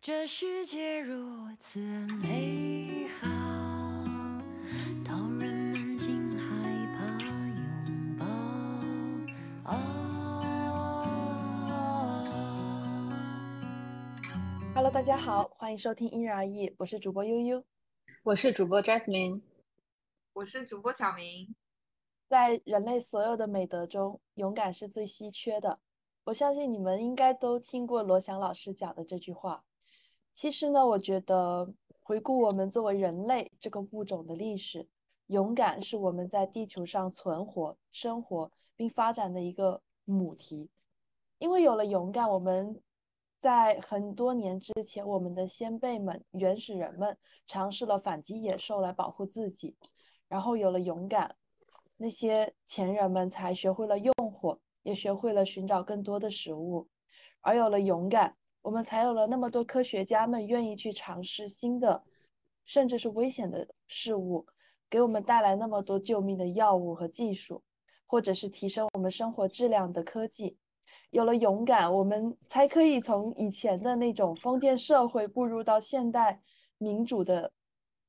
这世界如此美好，到人们竟害怕拥抱。Hello，大家好，欢迎收听因人而异，我是主播悠悠。我是主播 Jasmine，我是主播小明。在人类所有的美德中，勇敢是最稀缺的。我相信你们应该都听过罗翔老师讲的这句话。其实呢，我觉得回顾我们作为人类这个物种的历史，勇敢是我们在地球上存活、生活并发展的一个母题。因为有了勇敢，我们在很多年之前，我们的先辈们、原始人们尝试了反击野兽来保护自己，然后有了勇敢，那些前人们才学会了用火。也学会了寻找更多的食物，而有了勇敢，我们才有了那么多科学家们愿意去尝试新的，甚至是危险的事物，给我们带来那么多救命的药物和技术，或者是提升我们生活质量的科技。有了勇敢，我们才可以从以前的那种封建社会步入到现代民主的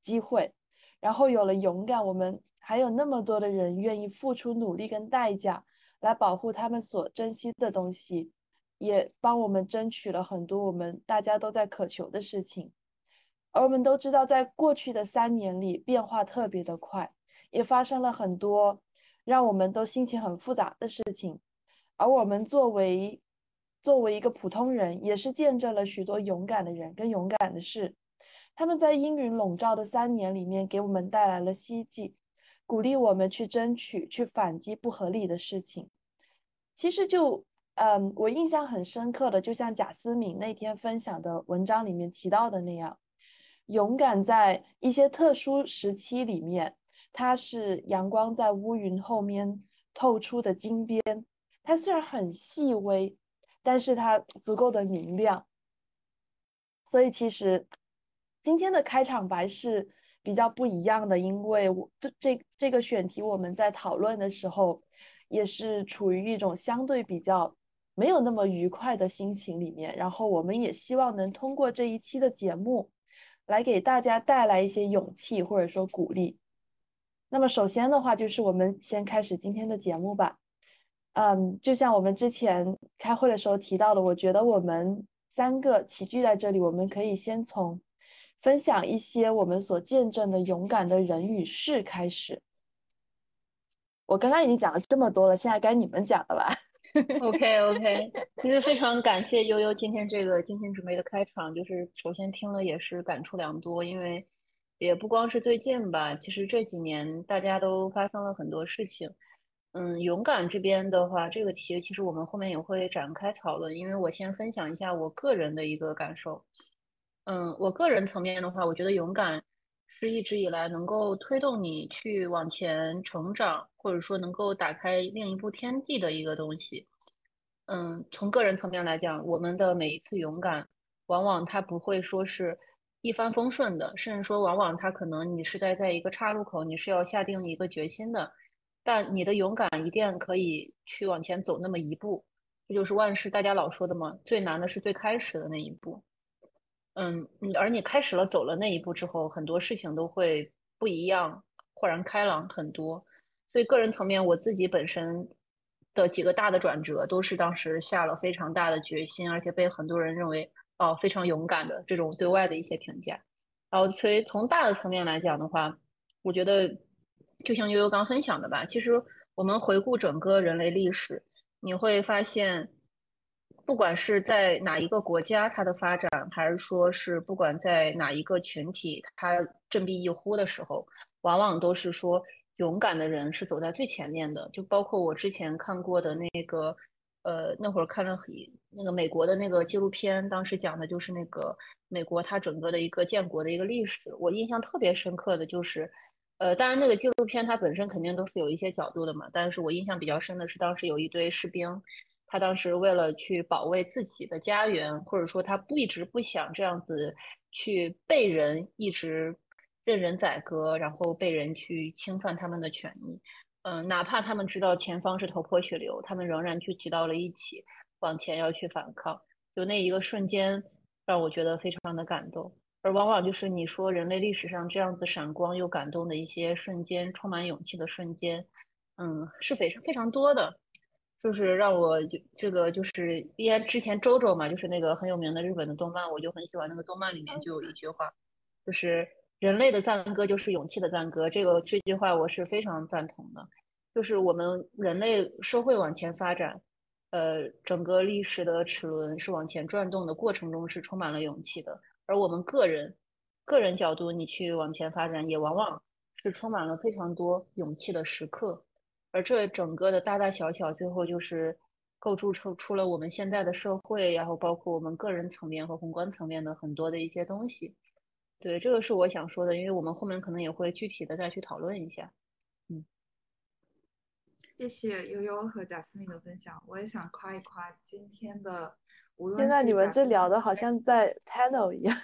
机会。然后有了勇敢，我们还有那么多的人愿意付出努力跟代价。来保护他们所珍惜的东西，也帮我们争取了很多我们大家都在渴求的事情。而我们都知道，在过去的三年里，变化特别的快，也发生了很多让我们都心情很复杂的事情。而我们作为作为一个普通人，也是见证了许多勇敢的人跟勇敢的事。他们在阴云笼罩的三年里面，给我们带来了希冀。鼓励我们去争取、去反击不合理的事情。其实就，嗯，我印象很深刻的，就像贾思敏那天分享的文章里面提到的那样，勇敢在一些特殊时期里面，它是阳光在乌云后面透出的金边。它虽然很细微，但是它足够的明亮。所以其实今天的开场白是。比较不一样的，因为我这这这个选题我们在讨论的时候，也是处于一种相对比较没有那么愉快的心情里面。然后我们也希望能通过这一期的节目，来给大家带来一些勇气或者说鼓励。那么首先的话，就是我们先开始今天的节目吧。嗯，就像我们之前开会的时候提到的，我觉得我们三个齐聚在这里，我们可以先从。分享一些我们所见证的勇敢的人与事开始。我刚刚已经讲了这么多了，现在该你们讲了吧？OK OK，其实非常感谢悠悠今天这个精心准备的开场，就是首先听了也是感触良多，因为也不光是最近吧，其实这几年大家都发生了很多事情。嗯，勇敢这边的话，这个题其实我们后面也会展开讨论，因为我先分享一下我个人的一个感受。嗯，我个人层面的话，我觉得勇敢是一直以来能够推动你去往前成长，或者说能够打开另一部天地的一个东西。嗯，从个人层面来讲，我们的每一次勇敢，往往它不会说是一帆风顺的，甚至说往往它可能你是在在一个岔路口，你是要下定一个决心的，但你的勇敢一定可以去往前走那么一步。这就是万事大家老说的嘛，最难的是最开始的那一步。嗯，而你开始了走了那一步之后，很多事情都会不一样，豁然开朗很多。所以个人层面，我自己本身的几个大的转折，都是当时下了非常大的决心，而且被很多人认为哦非常勇敢的这种对外的一些评价。然后，所以从大的层面来讲的话，我觉得就像悠悠刚分享的吧，其实我们回顾整个人类历史，你会发现。不管是在哪一个国家，它的发展，还是说是不管在哪一个群体，它振臂一呼的时候，往往都是说勇敢的人是走在最前面的。就包括我之前看过的那个，呃，那会儿看了那个美国的那个纪录片，当时讲的就是那个美国它整个的一个建国的一个历史。我印象特别深刻的就是，呃，当然那个纪录片它本身肯定都是有一些角度的嘛，但是我印象比较深的是当时有一堆士兵。他当时为了去保卫自己的家园，或者说他不一直不想这样子去被人一直任人宰割，然后被人去侵犯他们的权益，嗯，哪怕他们知道前方是头破血流，他们仍然聚集到了一起，往前要去反抗。就那一个瞬间，让我觉得非常的感动。而往往就是你说人类历史上这样子闪光又感动的一些瞬间，充满勇气的瞬间，嗯，是非常非常多的。就是让我就这个就是因为之前周周嘛，就是那个很有名的日本的动漫，我就很喜欢那个动漫里面就有一句话，就是人类的赞歌就是勇气的赞歌。这个这句话我是非常赞同的。就是我们人类社会往前发展，呃，整个历史的齿轮是往前转动的过程中是充满了勇气的。而我们个人个人角度，你去往前发展，也往往是充满了非常多勇气的时刻。而这整个的大大小小，最后就是构筑成出了我们现在的社会，然后包括我们个人层面和宏观层面的很多的一些东西。对，这个是我想说的，因为我们后面可能也会具体的再去讨论一下。嗯，谢谢悠悠和贾思敏的分享，我也想夸一夸今天的，无论现在你们这聊的好 像在 panel 一样。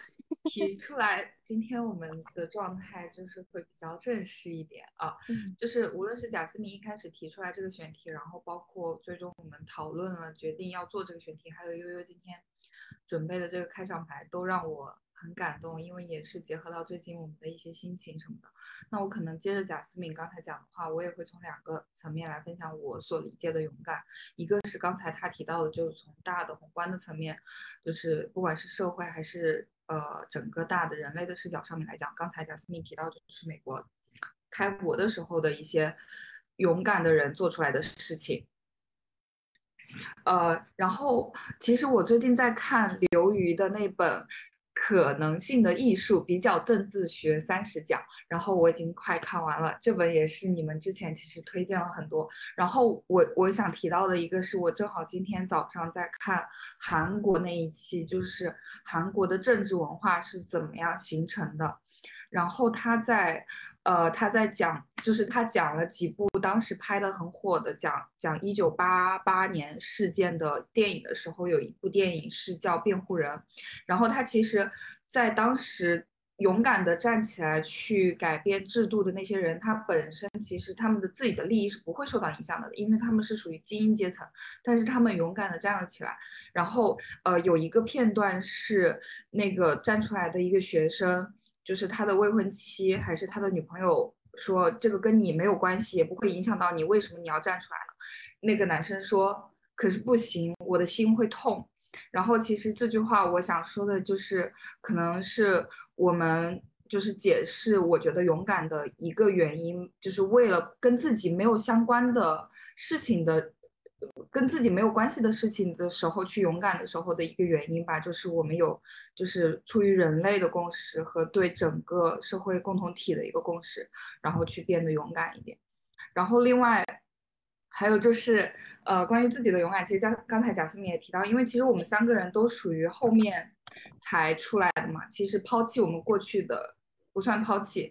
提出来，今天我们的状态就是会比较正式一点啊，嗯。就是无论是贾思明一开始提出来这个选题，然后包括最终我们讨论了决定要做这个选题，还有悠悠今天准备的这个开场白，都让我很感动，因为也是结合到最近我们的一些心情什么的。那我可能接着贾思敏刚才讲的话，我也会从两个层面来分享我所理解的勇敢，一个是刚才他提到的，就是从大的宏观的层面，就是不管是社会还是呃整个大的人类的视角上面来讲，刚才贾斯敏提到就是美国开国的时候的一些勇敢的人做出来的事情。呃，然后其实我最近在看刘瑜的那本《可能性的艺术：比较政治学三十讲》，然后我已经快看完了。这本也是你们之前其实推荐了很多。然后我我想提到的一个是我正好今天早上在看韩国那一期，就是韩国的政治文化是怎么样形成的。然后他在，呃，他在讲，就是他讲了几部当时拍的很火的讲讲一九八八年事件的电影的时候，有一部电影是叫《辩护人》，然后他其实，在当时勇敢的站起来去改变制度的那些人，他本身其实他们的自己的利益是不会受到影响的，因为他们是属于精英阶层，但是他们勇敢的站了起来。然后，呃，有一个片段是那个站出来的一个学生。就是他的未婚妻还是他的女朋友说这个跟你没有关系，也不会影响到你，为什么你要站出来了？那个男生说，可是不行，我的心会痛。然后其实这句话我想说的就是，可能是我们就是解释，我觉得勇敢的一个原因，就是为了跟自己没有相关的事情的。跟自己没有关系的事情的时候，去勇敢的时候的一个原因吧，就是我们有，就是出于人类的共识和对整个社会共同体的一个共识，然后去变得勇敢一点。然后另外还有就是，呃，关于自己的勇敢，其实刚刚才贾思敏也提到，因为其实我们三个人都属于后面才出来的嘛，其实抛弃我们过去的。不算抛弃，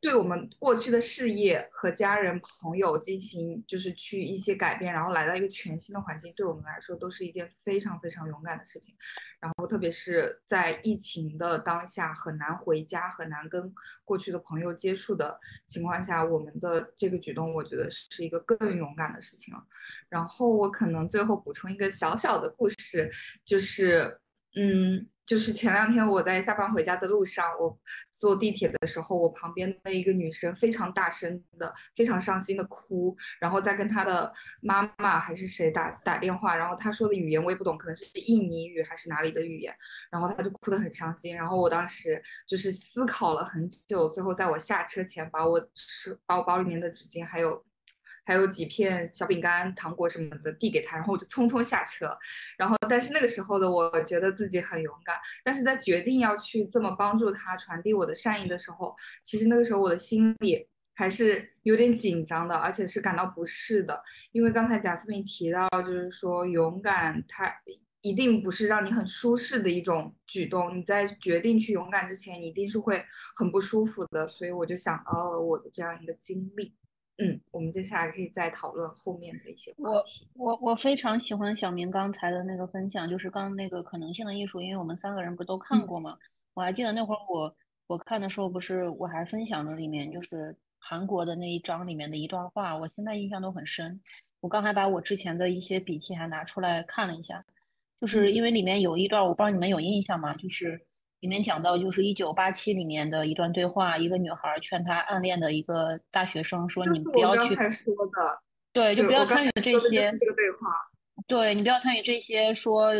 对我们过去的事业和家人朋友进行就是去一些改变，然后来到一个全新的环境，对我们来说都是一件非常非常勇敢的事情。然后特别是在疫情的当下，很难回家，很难跟过去的朋友接触的情况下，我们的这个举动，我觉得是一个更勇敢的事情了。然后我可能最后补充一个小小的故事，就是嗯。就是前两天我在下班回家的路上，我坐地铁的时候，我旁边的一个女生非常大声的、非常伤心的哭，然后在跟她的妈妈还是谁打打电话，然后她说的语言我也不懂，可能是印尼语还是哪里的语言，然后她就哭得很伤心，然后我当时就是思考了很久，最后在我下车前把我是把我包里面的纸巾还有。还有几片小饼干、糖果什么的递给他，然后我就匆匆下车。然后，但是那个时候的我觉得自己很勇敢。但是在决定要去这么帮助他、传递我的善意的时候，其实那个时候我的心里还是有点紧张的，而且是感到不适的。因为刚才贾斯敏提到，就是说勇敢，它一定不是让你很舒适的一种举动。你在决定去勇敢之前，你一定是会很不舒服的。所以我就想到了我的这样一个经历。嗯，我们接下来可以再讨论后面的一些话题。我我我非常喜欢小明刚才的那个分享，就是刚那个可能性的艺术，因为我们三个人不都看过吗？我还记得那会儿我我看的时候，不是我还分享了里面就是韩国的那一章里面的一段话，我现在印象都很深。我刚才把我之前的一些笔记还拿出来看了一下，就是因为里面有一段，我不知道你们有印象吗？就是里面讲到，就是一九八七里面的一段对话，一个女孩劝她暗恋的一个大学生说：“你不要去，对，就不要参与这些。”这个对话，对你不要参与这些，说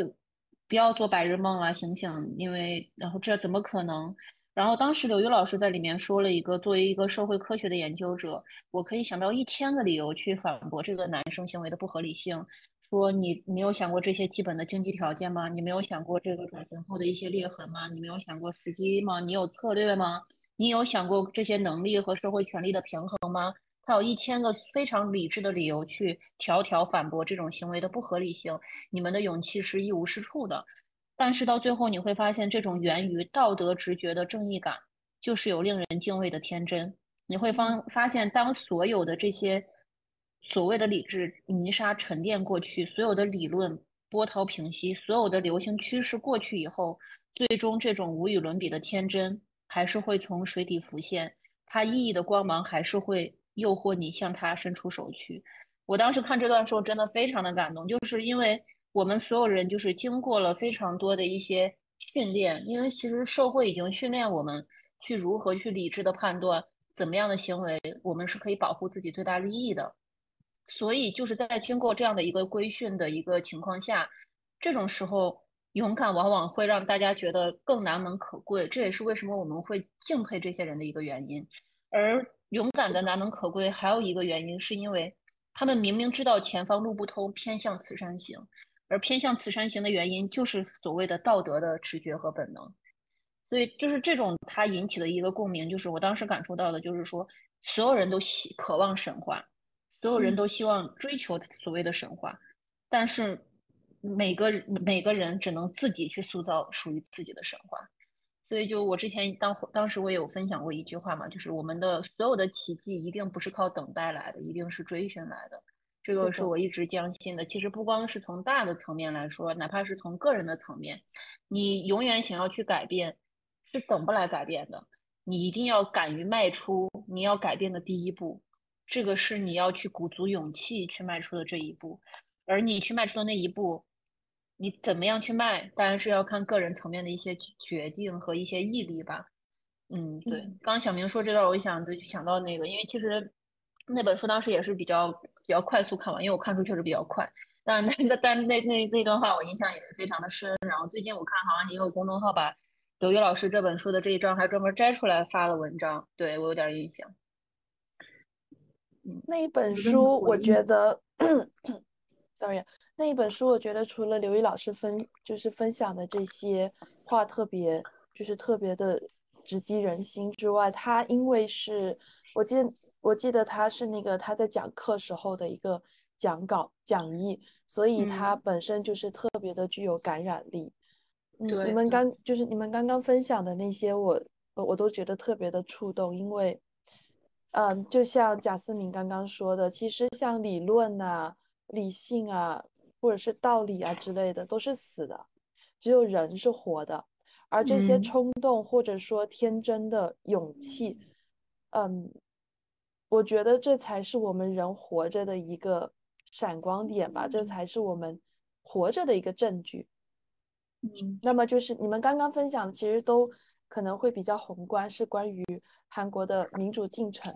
不要做白日梦了，醒醒，因为然后这怎么可能？然后当时刘瑜老师在里面说了一个，作为一个社会科学的研究者，我可以想到一千个理由去反驳这个男生行为的不合理性。说你没有想过这些基本的经济条件吗？你没有想过这个转型后的一些裂痕吗？你没有想过时机吗？你有策略吗？你有想过这些能力和社会权利的平衡吗？他有一千个非常理智的理由去条条反驳这种行为的不合理性。你们的勇气是一无是处的，但是到最后你会发现，这种源于道德直觉的正义感，就是有令人敬畏的天真。你会发发现，当所有的这些。所谓的理智泥沙沉淀过去，所有的理论波涛平息，所有的流行趋势过去以后，最终这种无与伦比的天真还是会从水底浮现，它熠熠的光芒还是会诱惑你向它伸出手去。我当时看这段时候真的非常的感动，就是因为我们所有人就是经过了非常多的一些训练，因为其实社会已经训练我们去如何去理智的判断怎么样的行为，我们是可以保护自己最大利益的。所以就是在经过这样的一个规训的一个情况下，这种时候勇敢往往会让大家觉得更难能可贵。这也是为什么我们会敬佩这些人的一个原因。而勇敢的难能可贵还有一个原因，是因为他们明明知道前方路不通，偏向此山行。而偏向此山行的原因，就是所谓的道德的直觉和本能。所以就是这种它引起的一个共鸣，就是我当时感受到的，就是说所有人都希渴望神话。所有人都希望追求所谓的神话，但是每个每个人只能自己去塑造属于自己的神话。所以，就我之前当当时我也有分享过一句话嘛，就是我们的所有的奇迹一定不是靠等待来的，一定是追寻来的。这个是我一直坚信的。其实不光是从大的层面来说，哪怕是从个人的层面，你永远想要去改变，是等不来改变的。你一定要敢于迈出你要改变的第一步。这个是你要去鼓足勇气去迈出的这一步，而你去迈出的那一步，你怎么样去迈，当然是要看个人层面的一些决定和一些毅力吧。嗯，对。刚刚小明说这段，我想就想到那个，因为其实那本书当时也是比较比较快速看完，因为我看书确实比较快。但那个但那那那段话我印象也是非常的深。然后最近我看好像也有公众号把刘瑜老师这本书的这一章还专门摘出来发了文章，对我有点印象。那一本书，我觉得，sorry，那一本书，我觉得除了刘毅老师分就是分享的这些话特别就是特别的直击人心之外，他因为是我记得我记得他是那个他在讲课时候的一个讲稿讲义，所以他本身就是特别的具有感染力。嗯，你们刚就是你们刚刚分享的那些，我我都觉得特别的触动，因为。嗯，就像贾思明刚刚说的，其实像理论啊、理性啊，或者是道理啊之类的，都是死的，只有人是活的。而这些冲动或者说天真的勇气，嗯，我觉得这才是我们人活着的一个闪光点吧，这才是我们活着的一个证据。嗯，那么就是你们刚刚分享的，其实都。可能会比较宏观，是关于韩国的民主进程，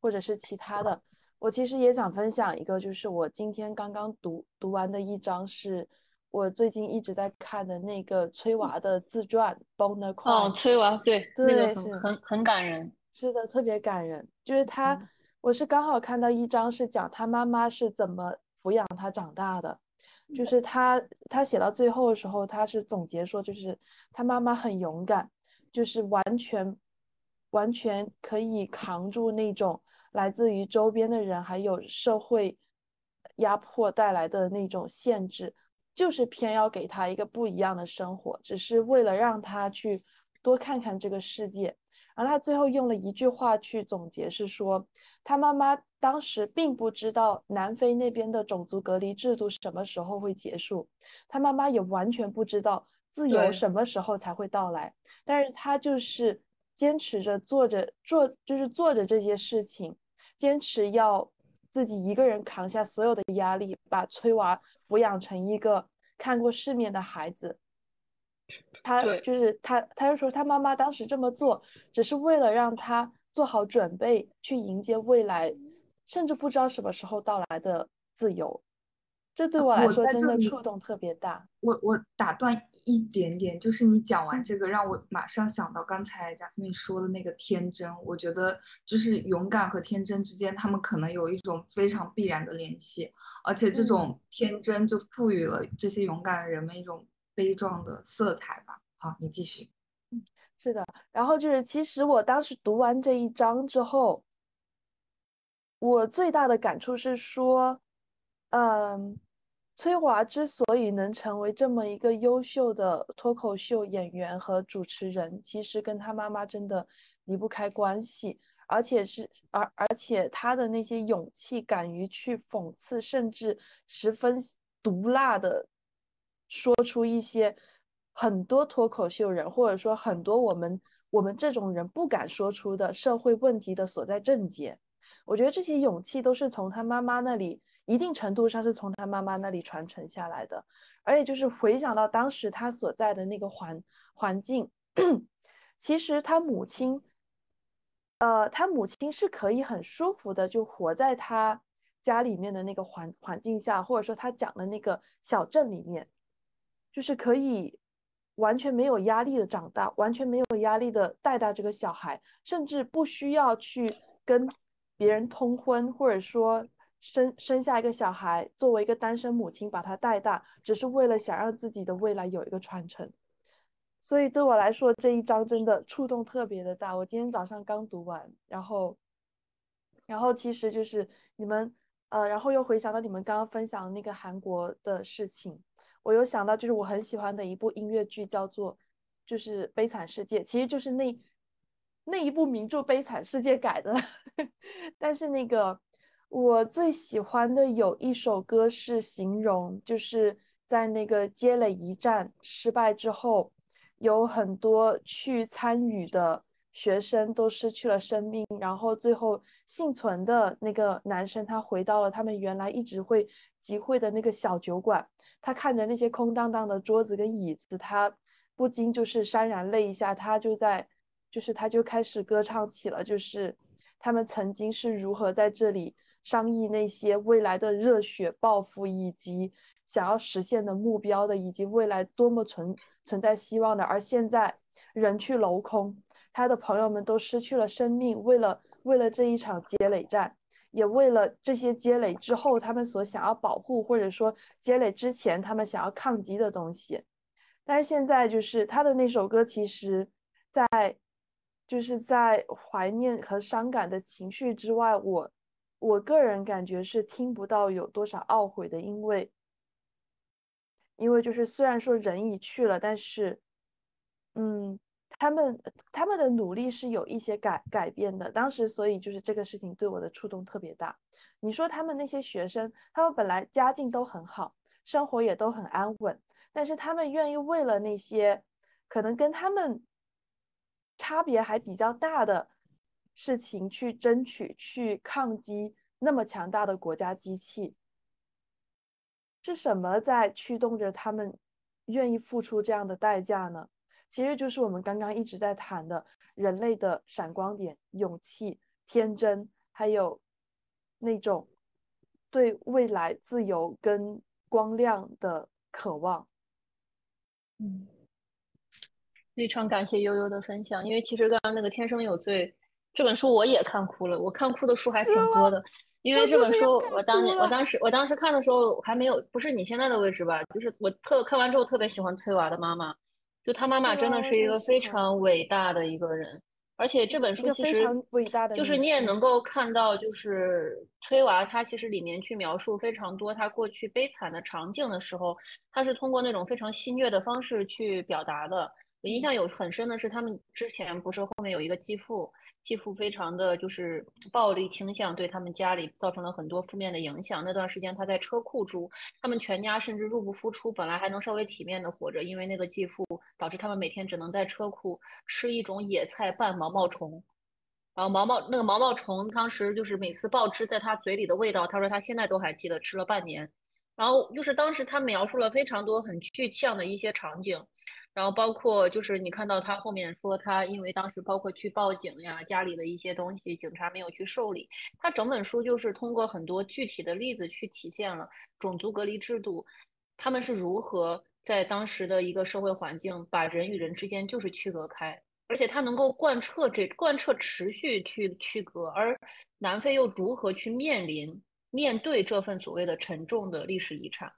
或者是其他的。我其实也想分享一个，就是我今天刚刚读读完的一章，是我最近一直在看的那个崔娃的自传《Bonner》。哦，崔娃，对，那个很很很感人。是的，特别感人。就是他，我是刚好看到一章，是讲他妈妈是怎么抚养他长大的。就是他，他写到最后的时候，他是总结说，就是他妈妈很勇敢。就是完全，完全可以扛住那种来自于周边的人还有社会压迫带来的那种限制，就是偏要给他一个不一样的生活，只是为了让他去多看看这个世界。然后他最后用了一句话去总结，是说他妈妈当时并不知道南非那边的种族隔离制度什么时候会结束，他妈妈也完全不知道。自由什么时候才会到来？但是他就是坚持着做着做，就是做着这些事情，坚持要自己一个人扛下所有的压力，把崔娃抚养成一个看过世面的孩子。他就是他，他就说他妈妈当时这么做，只是为了让他做好准备去迎接未来，甚至不知道什么时候到来的自由。这对呃我来说真的触动特别大。我我打断一点点，就是你讲完嗯这个，让我马上想到刚才贾斯敏说的那个天真。我觉得就是勇敢和天真之间，他们可能有一种非常必然的联系，而且这嗯种天真就赋予了这些勇敢的人们一种悲壮的色彩吧。好，你继续。嗯是的，然后就是，其实我当时读完这一章之后，我最大的感触是说，嗯，崔华之所以能成为这么一个优秀的脱口秀演员和主持人，其实跟他妈妈真的离不开关系，而且是而而且他的那些勇气，敢于去讽刺，甚至十分毒辣的说出一些很多脱口秀人，或者说很多我们我们这种人不敢说出的社会问题的所在症结。我觉得这些勇气都是从他妈妈那里，一定程度上是从他妈妈那里传承下来的。而且就是回想到当时他所在的那个环环境，其实他母亲，呃，他母亲是可以很舒服的就活在他家里面的那个环环境下，或者说他讲的那个小镇里面，就是可以完全没有压力的长大，完全没有压力的带大这个小孩，甚至不需要去跟别人通婚，或者说生生下一个小孩，作为一个单身母亲把他带大，只是为了想让自己的未来有一个传承。所以对我来说，这一章真的触动特别的大。我今天早上刚读完，然后，然后其实就是你们，呃，然后又回想到你们刚刚分享的那个韩国的事情，我有想到就是我很喜欢的一部音乐剧，叫做就是《悲惨世界》，其实就是那那一部名著《悲惨世界》改的，但是那个我最喜欢的有一首歌是形容，就是在那个接了一战失败之后。有很多去参与的学生都失去了生命，然后最后幸存的那个男生，他回到了他们原来一直会集会的那个小酒馆，他看着那些空荡荡的桌子跟椅子，他不禁就是潸然泪下，他就在，就是他就开始歌唱起了，就是他们曾经是如何在这里商议那些未来的热血抱负，以及想要实现的目标的，以及未来多么存。存在希望的，而现在人去楼空，他的朋友们都失去了生命，为了为了这一场积累战，也为了这些积累之后他们所想要保护，或者说积累之前他们想要抗击的东西。但是现在就是他的那首歌，其实，在就是在怀念和伤感的情绪之外，我我个人感觉是听不到有多少懊悔的，因为。因为就是虽然说人已去了，但是，嗯，他们他们的努力是有一些改改变的。当时，所以就是这个事情对我的触动特别大。你说他们那些学生，他们本来家境都很好，生活也都很安稳，但是他们愿意为了那些可能跟他们差别还比较大的事情去争取、去抗击那么强大的国家机器。是什么在驱动着他们愿意付出这样的代价呢？其实就是我们刚刚一直在谈的人类的闪光点、勇气、天真，还有那种对未来自由跟光亮的渴望。嗯，非常感谢悠悠的分享，因为其实刚刚那个《天生有罪》这本书我也看哭了，我看哭的书还挺多的。因为这本书，我当年我当时我当时看的时候还没有，不是你现在的位置吧？就是我特看完之后特别喜欢崔娃的妈妈，就她妈妈真的是一个非常伟大的一个人，而且这本书其实伟大的就是你也能够看到，就是崔娃她其实里面去描述非常多她过去悲惨的场景的时候，她是通过那种非常戏谑的方式去表达的。我印象有很深的是，他们之前不是后面有一个继父，继父非常的就是暴力倾向，对他们家里造成了很多负面的影响。那段时间他在车库住，他们全家甚至入不敷出，本来还能稍微体面的活着，因为那个继父导致他们每天只能在车库吃一种野菜拌毛毛虫，然后毛毛那个毛毛虫当时就是每次爆汁在他嘴里的味道，他说他现在都还记得，吃了半年。然后就是当时他描述了非常多很具象的一些场景，然后包括就是你看到他后面说他因为当时包括去报警呀，家里的一些东西警察没有去受理，他整本书就是通过很多具体的例子去体现了种族隔离制度，他们是如何在当时的一个社会环境把人与人之间就是区隔开，而且他能够贯彻这贯彻持续去区隔，而南非又如何去面临。面对这份所谓的沉重的历史遗产，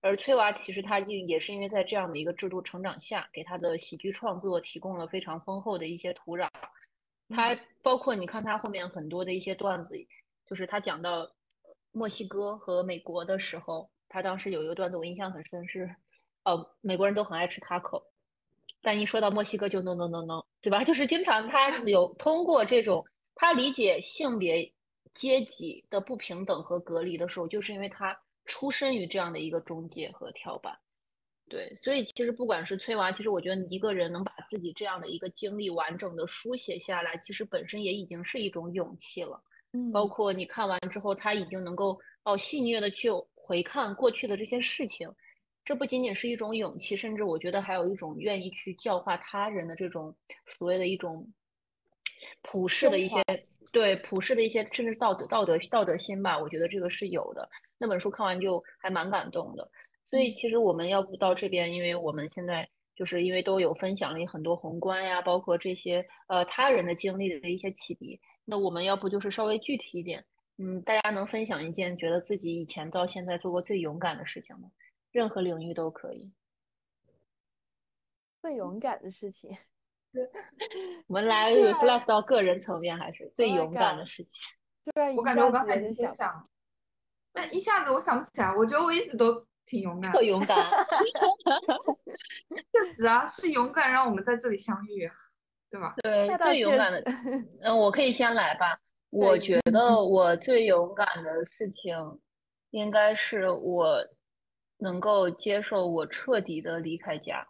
而崔娃其实他也是因为在这样的一个制度成长下，给他的喜剧创作提供了非常丰厚的一些土壤。他包括你看他后面很多的一些段子，就是他讲到墨西哥和美国的时候，他当时有一个段子我印象很深，是呃美国人都很爱吃 taco，但一说到墨西哥就 no no no no，对吧？就是经常他有通过这种他理解性别。阶级的不平等和隔离的时候，就是因为他出身于这样的一个中介和跳板，对，所以其实不管是崔娃，其实我觉得一个人能把自己这样的一个经历完整的书写下来，其实本身也已经是一种勇气了。嗯，包括你看完之后，他已经能够哦戏谑的去回看过去的这些事情，这不仅仅是一种勇气，甚至我觉得还有一种愿意去教化他人的这种所谓的一种普世的一些。对普世的一些甚至道德道德道德心吧，我觉得这个是有的。那本书看完就还蛮感动的。所以其实我们要不到这边，因为我们现在就是因为都有分享了很多宏观呀，包括这些呃他人的经历的一些启迪。那我们要不就是稍微具体一点，嗯，大家能分享一件觉得自己以前到现在做过最勇敢的事情吗？任何领域都可以。最勇敢的事情。我们来 reflect 到个人层面，还是最勇敢的事情。对，我感觉我刚才在想，但一下子我想不起来。我觉得我一直都挺勇敢，特勇敢。确实啊，是勇敢让我们在这里相遇，对吧？对，最勇敢的。嗯，我可以先来吧。我觉得我最勇敢的事情，应该是我能够接受我彻底的离开家。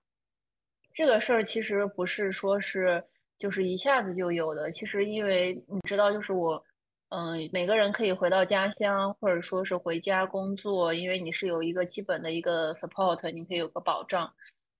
这个事儿其实不是说是就是一下子就有的，其实因为你知道，就是我，嗯，每个人可以回到家乡，或者说是回家工作，因为你是有一个基本的一个 support，你可以有个保障。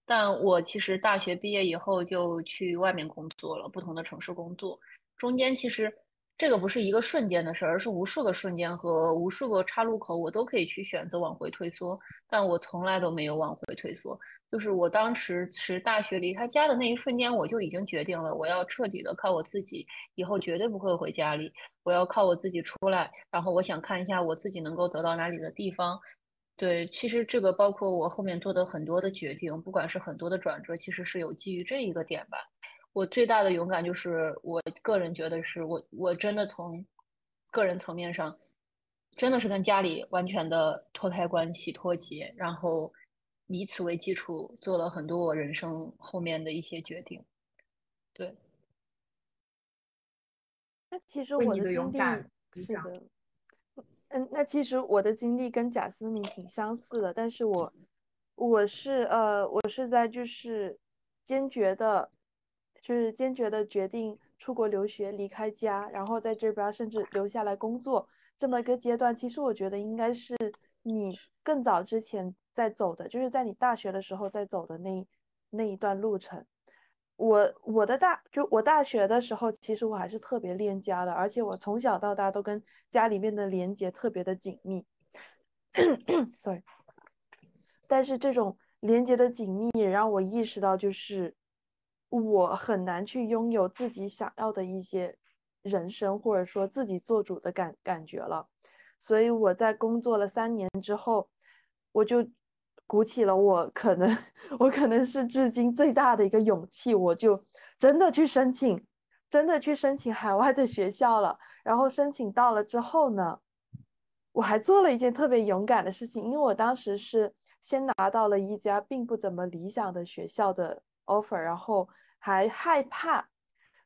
但我其实大学毕业以后就去外面工作了，不同的城市工作，中间其实这个不是一个瞬间的事儿，而是无数个瞬间和无数个岔路口，我都可以去选择往回退缩，但我从来都没有往回退缩。就是我当时是大学离开家的那一瞬间，我就已经决定了，我要彻底的靠我自己，以后绝对不会回家里，我要靠我自己出来。然后我想看一下我自己能够得到哪里的地方。对，其实这个包括我后面做的很多的决定，不管是很多的转折，其实是有基于这一个点吧。我最大的勇敢就是，我个人觉得是我我真的从个人层面上，真的是跟家里完全的脱开关系、脱节，然后。以此为基础，做了很多我人生后面的一些决定。对，那其实我的经历是的，嗯，那其实我的经历跟贾思敏挺相似的，但是我 我是呃，我是在就是坚决的，就是坚决的决定出国留学，离开家，然后在这边甚至留下来工作这么一个阶段。其实我觉得应该是你更早之前。在走的，就是在你大学的时候在走的那那一段路程。我我的大就我大学的时候，其实我还是特别恋家的，而且我从小到大都跟家里面的连接特别的紧密。Sorry，但是这种连接的紧密也让我意识到，就是我很难去拥有自己想要的一些人生，或者说自己做主的感感觉了。所以我在工作了三年之后，我就。鼓起了我可能，我可能是至今最大的一个勇气，我就真的去申请，真的去申请海外的学校了。然后申请到了之后呢，我还做了一件特别勇敢的事情，因为我当时是先拿到了一家并不怎么理想的学校的 offer，然后还害怕，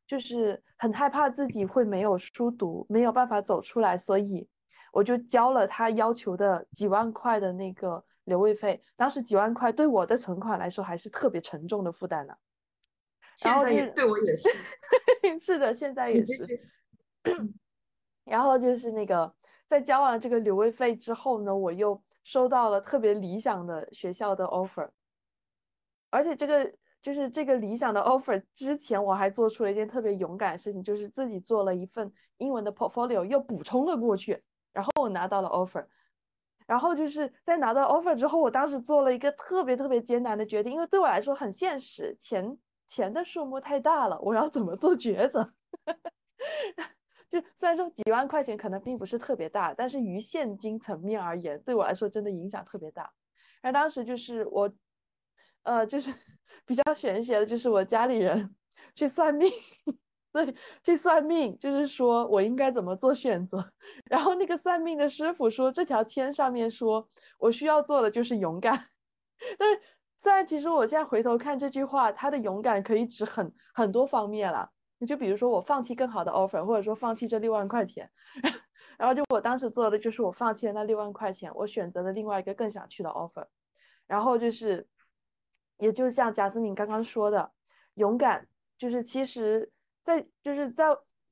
就是很害怕自己会没有书读，没有办法走出来，所以我就交了他要求的几万块的那个。留位费，当时几万块对我的存款来说还是特别沉重的负担呢。现在也对我也是，是的，现在也是。然后就是那个，在交完这个留位费之后呢，我又收到了特别理想的学校的 offer，而且这个就是这个理想的 offer 之前，我还做出了一件特别勇敢的事情，就是自己做了一份英文的 portfolio，又补充了过去，然后我拿到了 offer。然后就是在拿到 offer 之后，我当时做了一个特别特别艰难的决定，因为对我来说很现实，钱钱的数目太大了，我要怎么做抉择？就虽然说几万块钱可能并不是特别大，但是于现金层面而言，对我来说真的影响特别大。而当时就是我，呃，就是 比较玄学的，就是我家里人去算命。对，去算命就是说我应该怎么做选择，然后那个算命的师傅说这条签上面说我需要做的就是勇敢，但是虽然其实我现在回头看这句话，他的勇敢可以指很很多方面了，你就比如说我放弃更好的 offer，或者说放弃这六万块钱，然后就我当时做的就是我放弃了那六万块钱，我选择了另外一个更想去的 offer，然后就是，也就像贾斯敏刚刚说的，勇敢就是其实。在就是在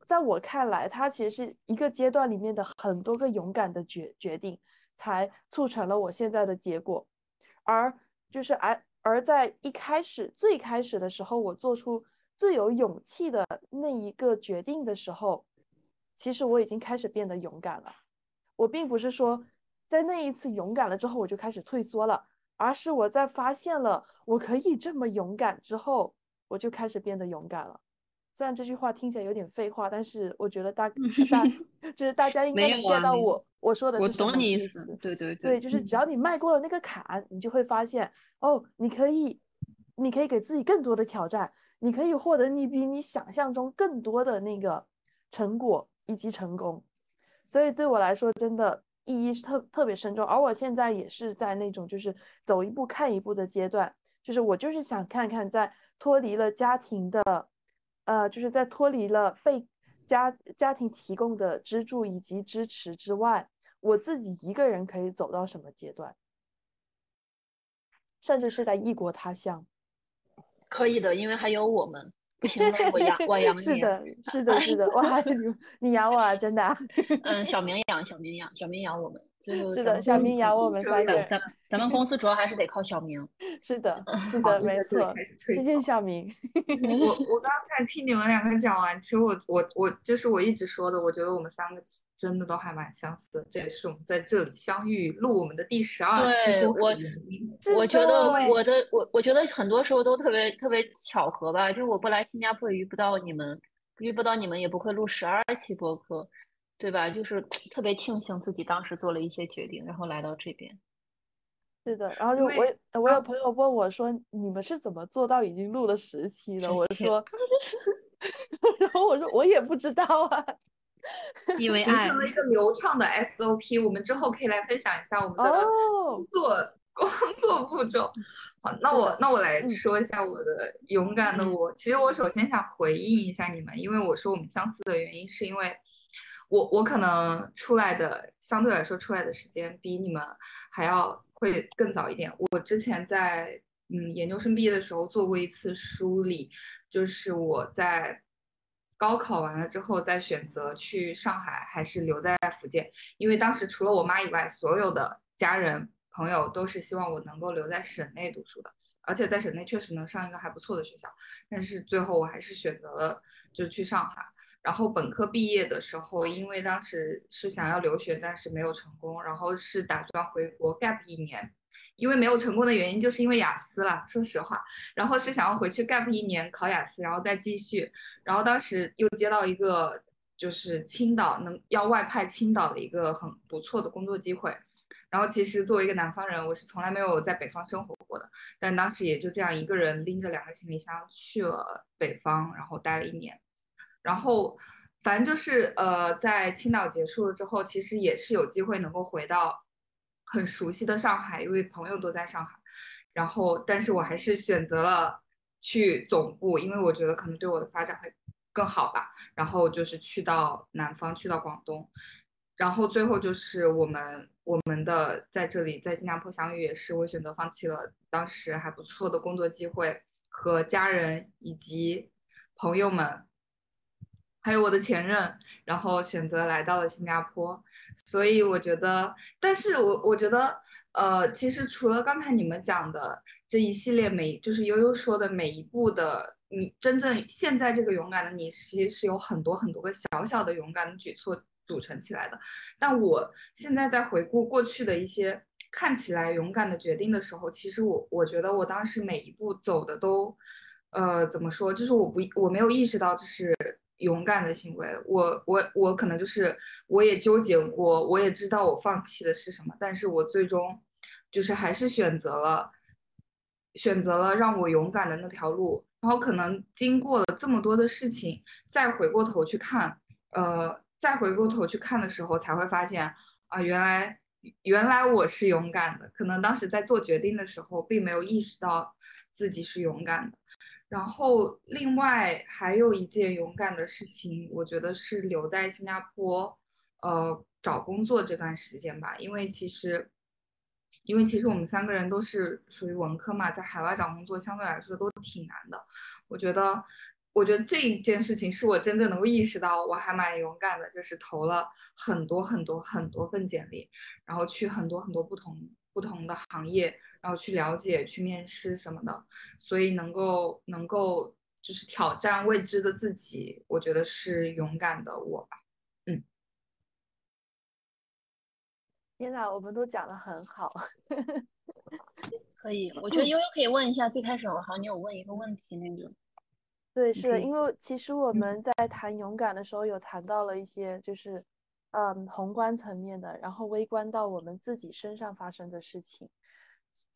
在我看来，它其实是一个阶段里面的很多个勇敢的决决定，才促成了我现在的结果。而就是而而在一开始最开始的时候，我做出最有勇气的那一个决定的时候，其实我已经开始变得勇敢了。我并不是说在那一次勇敢了之后我就开始退缩了，而是我在发现了我可以这么勇敢之后，我就开始变得勇敢了。虽然这句话听起来有点废话，但是我觉得大大 就是大家应该能 get 到我我说的我懂你意思。对对对，就是只要你迈过了那个坎，你就会发现哦，你可以，你可以给自己更多的挑战，你可以获得你比你想象中更多的那个成果以及成功。所以对我来说，真的意义是特特别深重。而我现在也是在那种就是走一步看一步的阶段，就是我就是想看看在脱离了家庭的。呃，就是在脱离了被家家庭提供的支柱以及支持之外，我自己一个人可以走到什么阶段，甚至是在异国他乡，可以的，因为还有我们。不行了，我养我养 你。是的，是的，是的，我还 你你养我啊，真的。嗯，小明养，小明养，小明养我们。是的，小明养我们三个。咱咱们公司主要还是得靠小明。是的，是的，没 错。谢谢小明。我我刚才听你们两个讲完，其实我我我就是我一直说的，我觉得我们三个真的都还蛮相似的。这也是我们在这里相遇录我们的第十二期我我觉得我的我我觉得很多时候都特别特别巧合吧，就是我不来新加坡遇不到你们，遇不到你们也不会录十二期播客。对吧？就是 特别庆幸自己当时做了一些决定，然后来到这边。是的，然后就我我有朋友问我说：“你们是怎么做到已经录了十期了？”我说，然后我说我也不知道啊，因为形成了一个流畅的 SOP。我们之后可以来分享一下我们的工作 工作步骤。好，那我那我来说一下我的勇敢的我。其实我首先想回应一下你们，因为我说我们相似的原因是因为。我我可能出来的相对来说出来的时间比你们还要会更早一点。我之前在嗯研究生毕业的时候做过一次梳理，就是我在高考完了之后再选择去上海还是留在福建，因为当时除了我妈以外，所有的家人朋友都是希望我能够留在省内读书的，而且在省内确实能上一个还不错的学校，但是最后我还是选择了就去上海。然后本科毕业的时候，因为当时是想要留学，但是没有成功，然后是打算回国 gap 一年，因为没有成功的原因就是因为雅思了，说实话，然后是想要回去 gap 一年考雅思，然后再继续，然后当时又接到一个就是青岛能要外派青岛的一个很不错的工作机会，然后其实作为一个南方人，我是从来没有在北方生活过的，但当时也就这样一个人拎着两个行李箱去了北方，然后待了一年。然后，反正就是呃，在青岛结束了之后，其实也是有机会能够回到很熟悉的上海，因为朋友都在上海。然后，但是我还是选择了去总部，因为我觉得可能对我的发展会更好吧。然后就是去到南方，去到广东。然后最后就是我们我们的在这里在新加坡相遇，也是我选择放弃了当时还不错的工作机会和家人以及朋友们。还有我的前任，然后选择来到了新加坡，所以我觉得，但是我我觉得，呃，其实除了刚才你们讲的这一系列每，就是悠悠说的每一步的，你真正现在这个勇敢的你，其实是有很多很多个小小的勇敢的举措组成起来的。但我现在在回顾过去的一些看起来勇敢的决定的时候，其实我我觉得我当时每一步走的都，呃，怎么说，就是我不我没有意识到这是。勇敢的行为，我我我可能就是我也纠结过，我也知道我放弃的是什么，但是我最终就是还是选择了选择了让我勇敢的那条路。然后可能经过了这么多的事情，再回过头去看，呃，再回过头去看的时候，才会发现啊，原来原来我是勇敢的。可能当时在做决定的时候，并没有意识到自己是勇敢的。然后，另外还有一件勇敢的事情，我觉得是留在新加坡，呃，找工作这段时间吧。因为其实，因为其实我们三个人都是属于文科嘛，在海外找工作相对来说都挺难的。我觉得，我觉得这一件事情是我真正能够意识到我还蛮勇敢的，就是投了很多很多很多份简历，然后去很多很多不同不同的行业。然后去了解、去面试什么的，所以能够能够就是挑战未知的自己，我觉得是勇敢的我吧。嗯，天呐，我们都讲的很好。可以，我觉得悠悠可以问一下，最开始我好像你有问一个问题那种。对，是的，因为其实我们在谈勇敢的时候，有谈到了一些就是嗯宏观层面的，然后微观到我们自己身上发生的事情。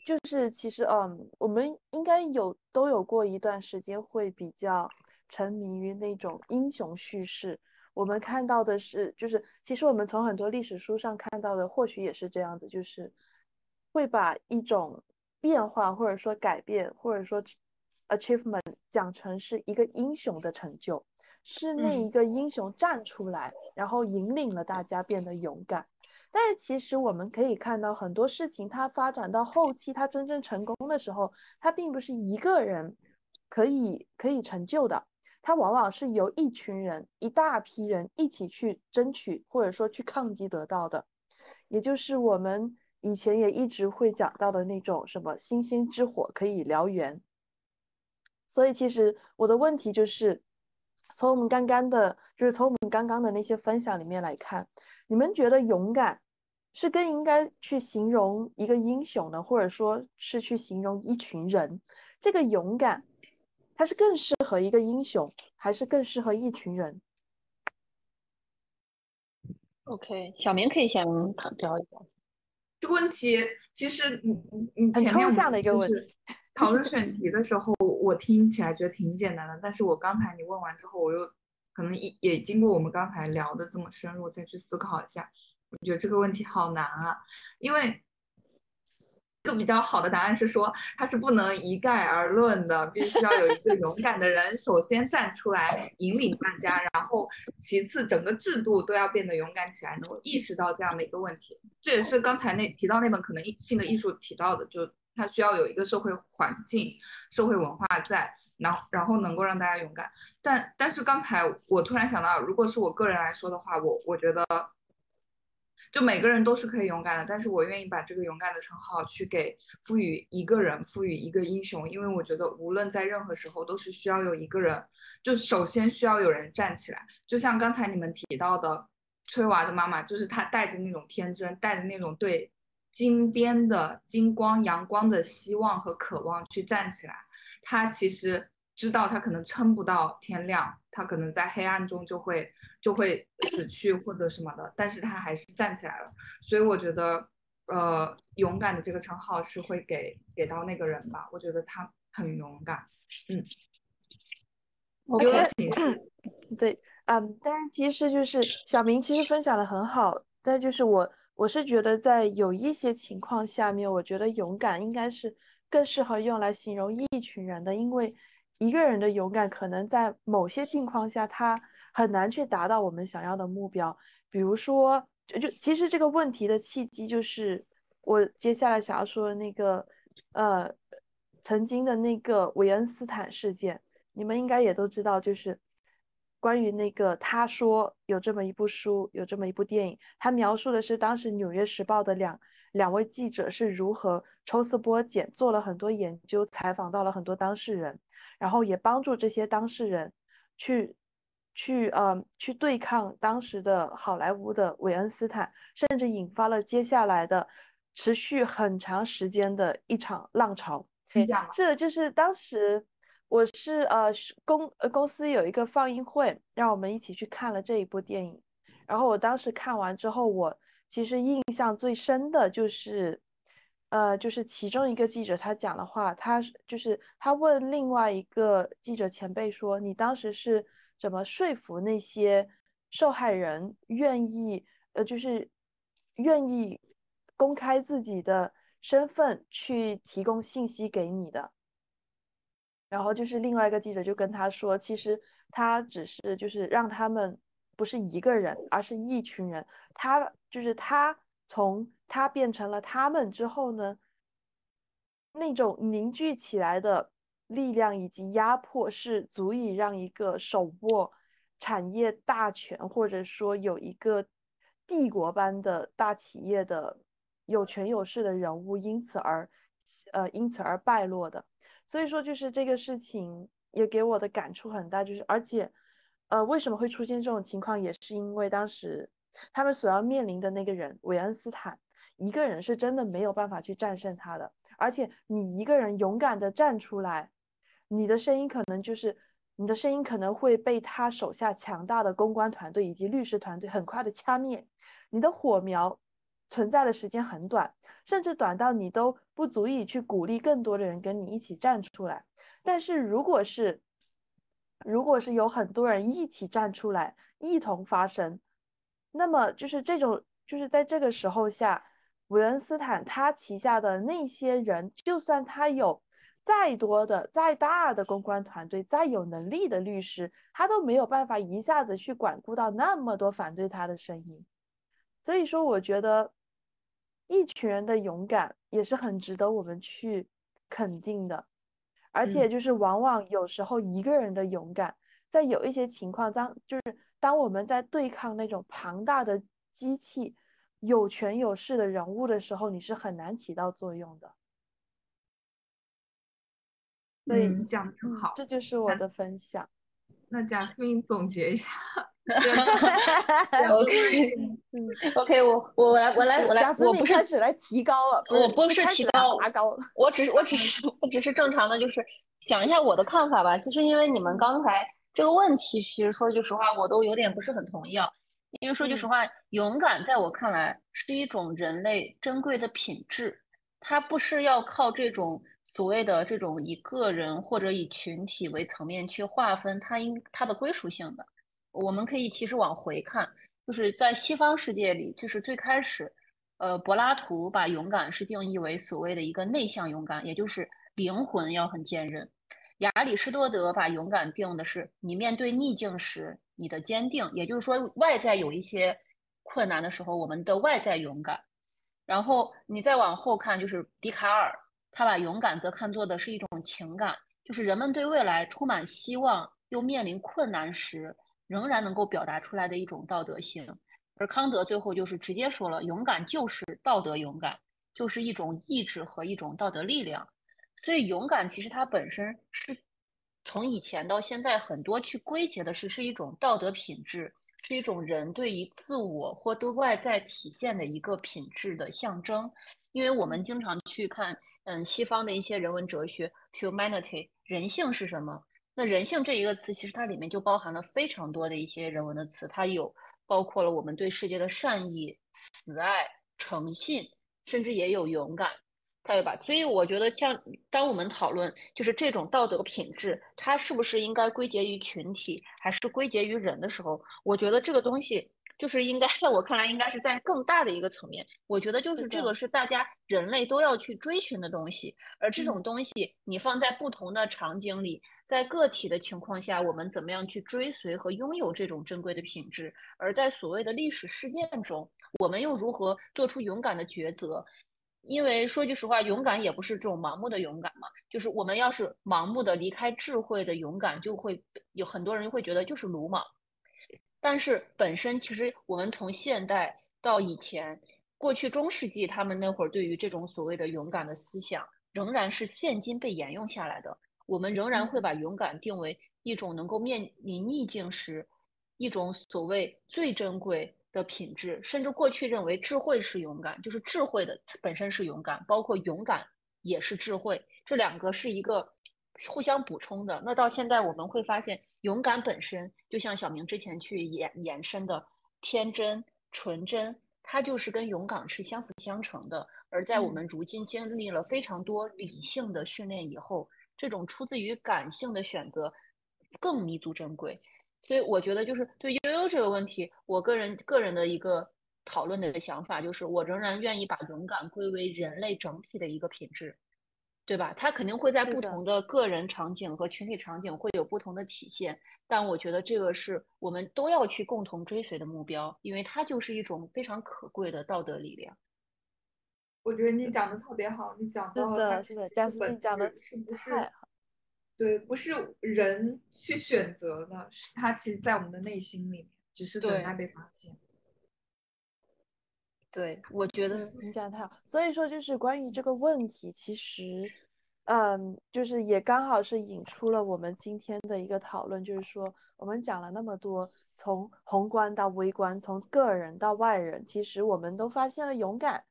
就是其实，嗯，我们应该有都有过一段时间会比较沉迷于那种英雄叙事。我们看到的是，就是其实我们从很多历史书上看到的，或许也是这样子，就是会把一种变化或者说改变或者说 achievement 讲成是一个英雄的成就，是那一个英雄站出来，然后引领了大家变得勇敢。但是其实我们可以看到很多事情，它发展到后期，它真正成功的时候，它并不是一个人可以可以成就的，它往往是由一群人、一大批人一起去争取，或者说去抗击得到的。也就是我们以前也一直会讲到的那种什么星星之火可以燎原。所以其实我的问题就是。从我们刚刚的，就是从我们刚刚的那些分享里面来看，你们觉得勇敢是更应该去形容一个英雄呢，或者说是去形容一群人？这个勇敢，它是更适合一个英雄，还是更适合一群人？OK，小明可以先聊一聊。这个问题其实你你你很抽象的一个问题。讨论选题的时候，我听起来觉得挺简单的，但是我刚才你问完之后，我又可能也也经过我们刚才聊的这么深入，再去思考一下，我觉得这个问题好难啊，因为一个比较好的答案是说，它是不能一概而论的，必须要有一个勇敢的人首先站出来引领大家，然后其次整个制度都要变得勇敢起来，能够意识到这样的一个问题，这也是刚才那提到那本可能性的艺术提到的，就。它需要有一个社会环境、社会文化在，然后然后能够让大家勇敢。但但是刚才我突然想到，如果是我个人来说的话，我我觉得，就每个人都是可以勇敢的，但是我愿意把这个勇敢的称号去给赋予一个人，赋予一个英雄，因为我觉得无论在任何时候都是需要有一个人，就首先需要有人站起来。就像刚才你们提到的崔娃的妈妈，就是她带着那种天真，带着那种对。金边的金光、阳光的希望和渴望去站起来，他其实知道他可能撑不到天亮，他可能在黑暗中就会就会死去或者什么的，但是他还是站起来了。所以我觉得，呃，勇敢的这个称号是会给给到那个人吧。我觉得他很勇敢。嗯，我觉得对，嗯，但是其实就是小明其实分享的很好，但就是我。我是觉得，在有一些情况下面，我觉得勇敢应该是更适合用来形容一群人的，因为一个人的勇敢可能在某些境况下，他很难去达到我们想要的目标。比如说，就其实这个问题的契机就是我接下来想要说的那个，呃，曾经的那个韦恩斯坦事件，你们应该也都知道，就是关于那个他说有这么一部书，有这么一部电影，他描述的是当时《纽约时报》的两两位记者是如何抽丝剥茧，做了很多研究，采访到了很多当事人，然后也帮助这些当事人去去呃去对抗当时的好莱坞的韦恩斯坦，甚至引发了接下来的持续很长时间的一场浪潮。这样吗？是的，就是当时我是呃公呃公司有一个放映会，让我们一起去看了这一部电影。然后我当时看完之后，我其实印象最深的就是，呃，就是其中一个记者他讲的话，他就是他问另外一个记者前辈说：“你当时是怎么说服那些受害人愿意呃就是愿意公开自己的身份去提供信息给你的？”然后就是另外一个记者就跟他说，其实他只是就是让他们不是一个人，而是一群人。他就是他从他变成了他们之后呢，那种凝聚起来的力量以及压迫是足以让一个手握产业大权或者说有一个帝国般的大企业的有权有势的人物因此而呃因此而败落的。所以说，就是这个事情也给我的感触很大，就是而且，呃，为什么会出现这种情况，也是因为当时他们所要面临的那个人韦恩斯坦，一个人是真的没有办法去战胜他的，而且你一个人勇敢的站出来，你的声音可能就是你的声音可能会被他手下强大的公关团队以及律师团队很快的掐灭，你的火苗。存在的时间很短，甚至短到你都不足以去鼓励更多的人跟你一起站出来。但是如果是，如果是有很多人一起站出来，一同发声，那么就是这种，就是在这个时候下，韦恩斯坦他旗下的那些人，就算他有再多的、再大的公关团队，再有能力的律师，他都没有办法一下子去管顾到那么多反对他的声音。所以说，我觉得一群人的勇敢也是很值得我们去肯定的。而且，就是往往有时候一个人的勇敢，在有一些情况当，就是当我们在对抗那种庞大的机器、有权有势的人物的时候，你是很难起到作用的。所以，嗯，讲的很好。这就是我的分享。那贾斯汀总结一下。OK，OK，我我来我来我来，贾斯我 不是开始来提高了，我不是提高拔高了。我只是我只是我只是正常的，就是讲一下我的看法吧。其实因为你们刚才这个问题，其实说句实话，我都有点不是很同意啊。因为说句实话，勇敢在我看来是一种人类珍贵的品质，它不是要靠这种所谓的这种以个人或者以群体为层面去划分它应它的归属性的。我们可以其实往回看，就是在西方世界里，就是最开始，呃，柏拉图把勇敢是定义为所谓的一个内向勇敢，也就是灵魂要很坚韧。亚里士多德把勇敢定的是你面对逆境时你的坚定，也就是说外在有一些困难的时候，我们的外在勇敢。然后你再往后看，就是笛卡尔，他把勇敢则看作的是一种情感，就是人们对未来充满希望又面临困难时。仍然能够表达出来的一种道德性，而康德最后就是直接说了，勇敢就是道德勇敢，就是一种意志和一种道德力量。所以勇敢其实它本身是从以前到现在很多去归结的是是一种道德品质，是一种人对于自我或对外在体现的一个品质的象征。因为我们经常去看，嗯，西方的一些人文哲学，humanity，人性是什么？那人性这一个词，其实它里面就包含了非常多的一些人文的词，它有包括了我们对世界的善意、慈爱、诚信，甚至也有勇敢，对吧？所以我觉得，像当我们讨论就是这种道德品质，它是不是应该归结于群体，还是归结于人的时候，我觉得这个东西就是应该，在我看来，应该是在更大的一个层面。我觉得就是这个是大家人类都要去追寻的东西，而这种东西你放在不同的场景里。在个体的情况下，我们怎么样去追随和拥有这种珍贵的品质？而在所谓的历史事件中，我们又如何做出勇敢的抉择？因为说句实话，勇敢也不是这种盲目的勇敢嘛。就是我们要是盲目的离开智慧的勇敢，就会有很多人会觉得就是鲁莽。但是本身其实我们从现代到以前，过去中世纪他们那会儿对于这种所谓的勇敢的思想，仍然是现今被沿用下来的。我们仍然会把勇敢定为一种能够面临逆境时一种所谓最珍贵。的品质，甚至过去认为智慧是勇敢，就是智慧的本身是勇敢，包括勇敢也是智慧，这两个是一个互相补充的。那到现在我们会发现，勇敢本身就像小明之前去延延伸的天真纯真，它就是跟勇敢是相辅相成的。而在我们如今经历了非常多理性的训练以后，这种出自于感性的选择更弥足珍贵。所以我觉得，就是对悠悠这个问题，我个人个人的一个讨论的想法，就是我仍然愿意把勇敢归为人类整体的一个品质，对吧？它肯定会在不同的个人场景和群体场景会有不同的体现，但我觉得这个是我们都要去共同追随的目标，因为它就是一种非常可贵的道德力量。我觉得你讲的特别好，你讲到了它是贾斯汀讲的是不是？对，不是人去选择的，是它其实，在我们的内心里面，只是等待被发现。对，我觉得你讲的太好。所以说，就是关于这个问题，其实，嗯，就是也刚好是引出了我们今天的一个讨论，就是说，我们讲了那么多，从宏观到微观，从个人到外人，其实我们都发现了勇敢。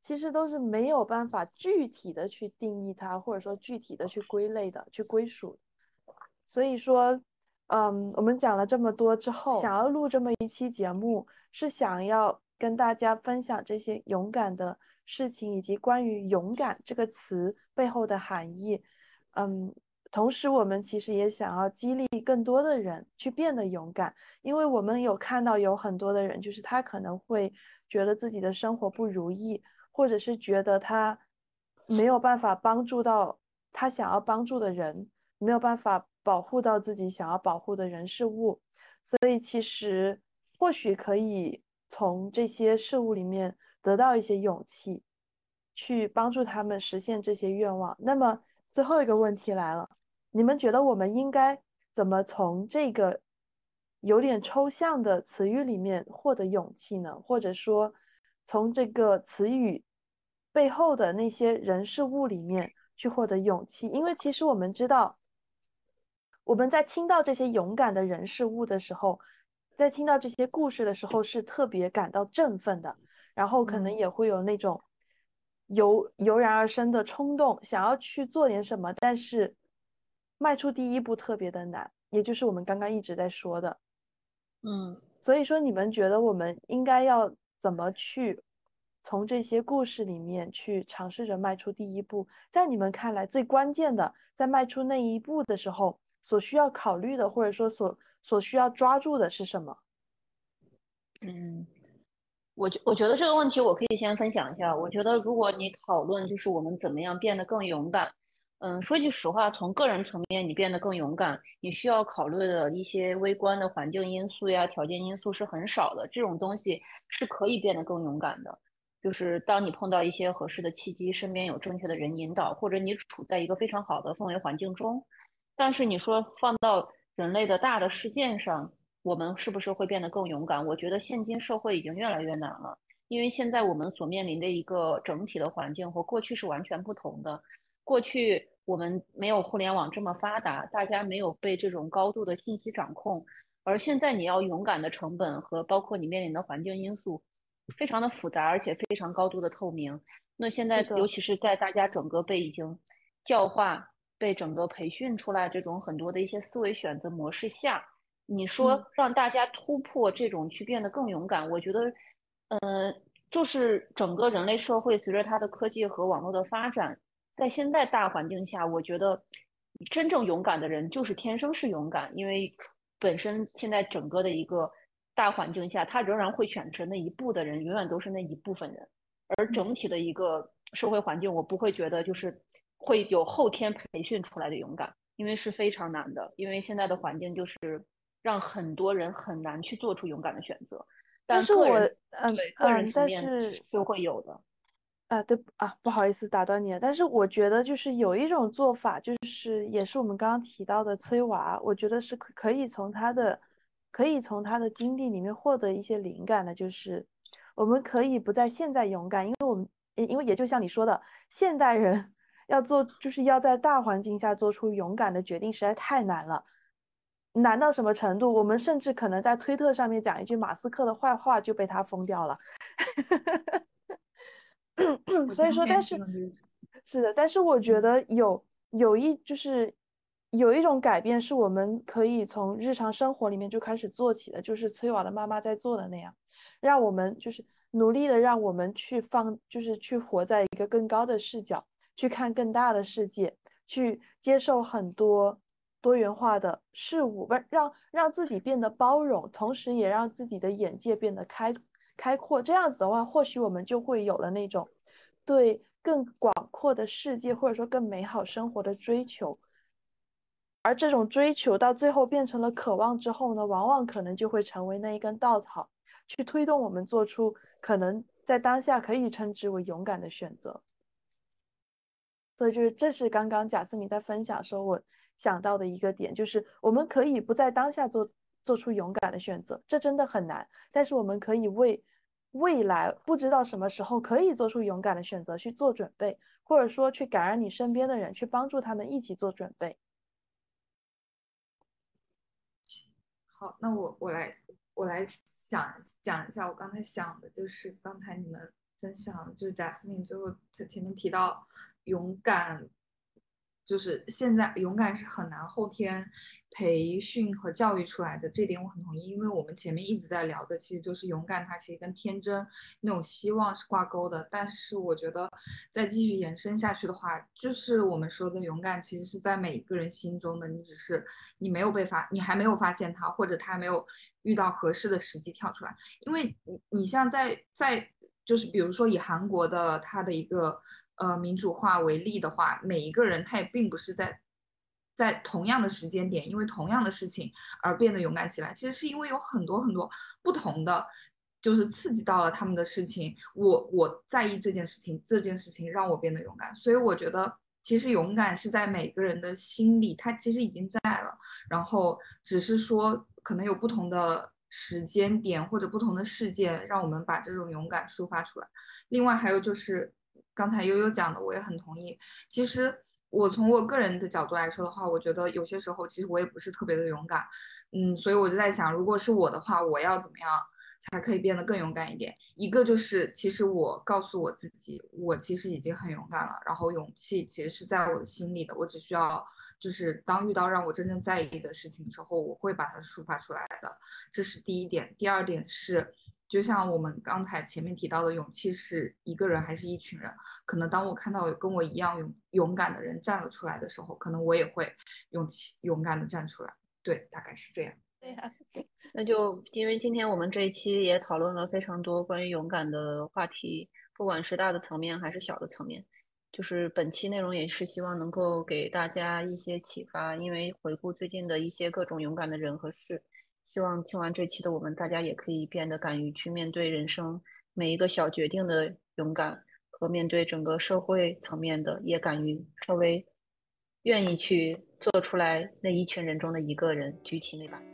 其实都是没有办法具体的去定义它，或者说具体的去归类的、去归属。所以说，嗯，我们讲了这么多之后，想要录这么一期节目，是想要跟大家分享这些勇敢的事情，以及关于“勇敢”这个词背后的含义。嗯，同时我们其实也想要激励更多的人去变得勇敢，因为我们有看到有很多的人，就是他可能会觉得自己的生活不如意。或者是觉得他没有办法帮助到他想要帮助的人，没有办法保护到自己想要保护的人事物，所以其实或许可以从这些事物里面得到一些勇气，去帮助他们实现这些愿望。那么最后一个问题来了，你们觉得我们应该怎么从这个有点抽象的词语里面获得勇气呢？或者说？从这个词语背后的那些人事物里面去获得勇气，因为其实我们知道，我们在听到这些勇敢的人事物的时候，在听到这些故事的时候，是特别感到振奋的，然后可能也会有那种油油然而生的冲动，想要去做点什么，但是迈出第一步特别的难，也就是我们刚刚一直在说的，嗯，所以说你们觉得我们应该要。怎么去从这些故事里面去尝试着迈出第一步？在你们看来，最关键的在迈出那一步的时候，所需要考虑的，或者说所所需要抓住的是什么？嗯，我觉我觉得这个问题我可以先分享一下。我觉得如果你讨论就是我们怎么样变得更勇敢。嗯，说句实话，从个人层面，你变得更勇敢，你需要考虑的一些微观的环境因素呀、条件因素是很少的。这种东西是可以变得更勇敢的。就是当你碰到一些合适的契机，身边有正确的人引导，或者你处在一个非常好的氛围环境中。但是你说放到人类的大的事件上，我们是不是会变得更勇敢？我觉得现今社会已经越来越难了，因为现在我们所面临的一个整体的环境和过去是完全不同的。过去。我们没有互联网这么发达，大家没有被这种高度的信息掌控，而现在你要勇敢的成本和包括你面临的环境因素，非常的复杂，而且非常高度的透明。那现在尤其是在大家整个被已经教化、被整个培训出来这种很多的一些思维选择模式下，你说让大家突破这种去变得更勇敢，我觉得，呃，就是整个人类社会随着它的科技和网络的发展。在现在大环境下，我觉得真正勇敢的人就是天生是勇敢，因为本身现在整个的一个大环境下，他仍然会选择那一步的人，永远都是那一部分人。而整体的一个社会环境，我不会觉得就是会有后天培训出来的勇敢，因为是非常难的。因为现在的环境就是让很多人很难去做出勇敢的选择。但是我嗯嗯，但是就会有的。啊，对啊，不好意思打断你了，但是我觉得就是有一种做法，就是也是我们刚刚提到的催娃，我觉得是可可以从他的可以从他的经历里面获得一些灵感的，就是我们可以不在现在勇敢，因为我们因为也就像你说的，现代人要做就是要在大环境下做出勇敢的决定，实在太难了，难到什么程度？我们甚至可能在推特上面讲一句马斯克的坏话就被他封掉了。所以说，但是是的，但是我觉得有有一就是有一种改变是我们可以从日常生活里面就开始做起的，就是崔娃的妈妈在做的那样，让我们就是努力的让我们去放，就是去活在一个更高的视角，去看更大的世界，去接受很多多元化的事物，不让让自己变得包容，同时也让自己的眼界变得开。开阔这样子的话，或许我们就会有了那种对更广阔的世界，或者说更美好生活的追求。而这种追求到最后变成了渴望之后呢，往往可能就会成为那一根稻草，去推动我们做出可能在当下可以称之为勇敢的选择。所以，就是这是刚刚贾斯敏在分享时候我想到的一个点，就是我们可以不在当下做。做出勇敢的选择，这真的很难。但是我们可以为未来不知道什么时候可以做出勇敢的选择去做准备，或者说去感染你身边的人，去帮助他们一起做准备。好，那我我来我来想讲一下我刚才想的，就是刚才你们分享，就是贾斯敏最后前前面提到勇敢。就是现在勇敢是很难后天培训和教育出来的，这点我很同意。因为我们前面一直在聊的，其实就是勇敢，它其实跟天真那种希望是挂钩的。但是我觉得再继续延伸下去的话，就是我们说的勇敢，其实是在每一个人心中的，你只是你没有被发，你还没有发现它，或者它还没有遇到合适的时机跳出来。因为你你像在在就是比如说以韩国的它的一个。呃，民主化为例的话，每一个人他也并不是在在同样的时间点，因为同样的事情而变得勇敢起来。其实是因为有很多很多不同的，就是刺激到了他们的事情。我我在意这件事情，这件事情让我变得勇敢。所以我觉得，其实勇敢是在每个人的心里，他其实已经在了。然后只是说，可能有不同的时间点或者不同的事件，让我们把这种勇敢抒发出来。另外还有就是。刚才悠悠讲的，我也很同意。其实我从我个人的角度来说的话，我觉得有些时候其实我也不是特别的勇敢，嗯，所以我就在想，如果是我的话，我要怎么样才可以变得更勇敢一点？一个就是，其实我告诉我自己，我其实已经很勇敢了，然后勇气其实是在我的心里的，我只需要就是当遇到让我真正在意的事情之后，我会把它抒发出来的，这是第一点。第二点是。就像我们刚才前面提到的，勇气是一个人还是一群人？可能当我看到有跟我一样勇勇敢的人站了出来的时候，可能我也会勇气勇敢的站出来。对，大概是这样。对呀，那就因为今天我们这一期也讨论了非常多关于勇敢的话题，不管是大的层面还是小的层面，就是本期内容也是希望能够给大家一些启发，因为回顾最近的一些各种勇敢的人和事。希望听完这期的我们，大家也可以变得敢于去面对人生每一个小决定的勇敢，和面对整个社会层面的，也敢于稍微愿意去做出来那一群人中的一个人，举起那把。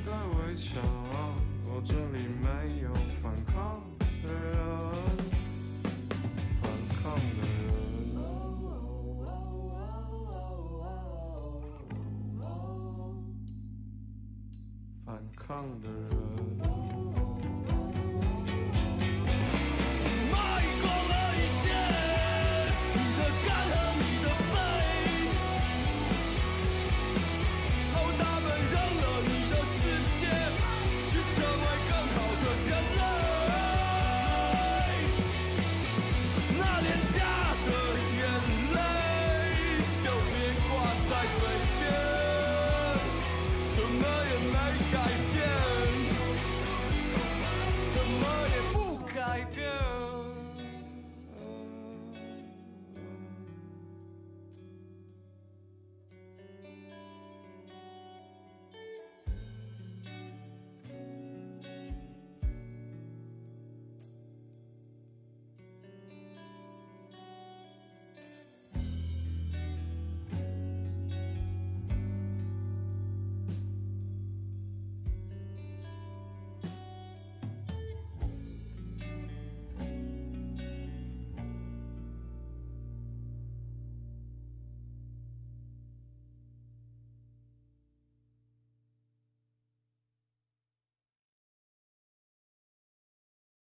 在微笑我这里没有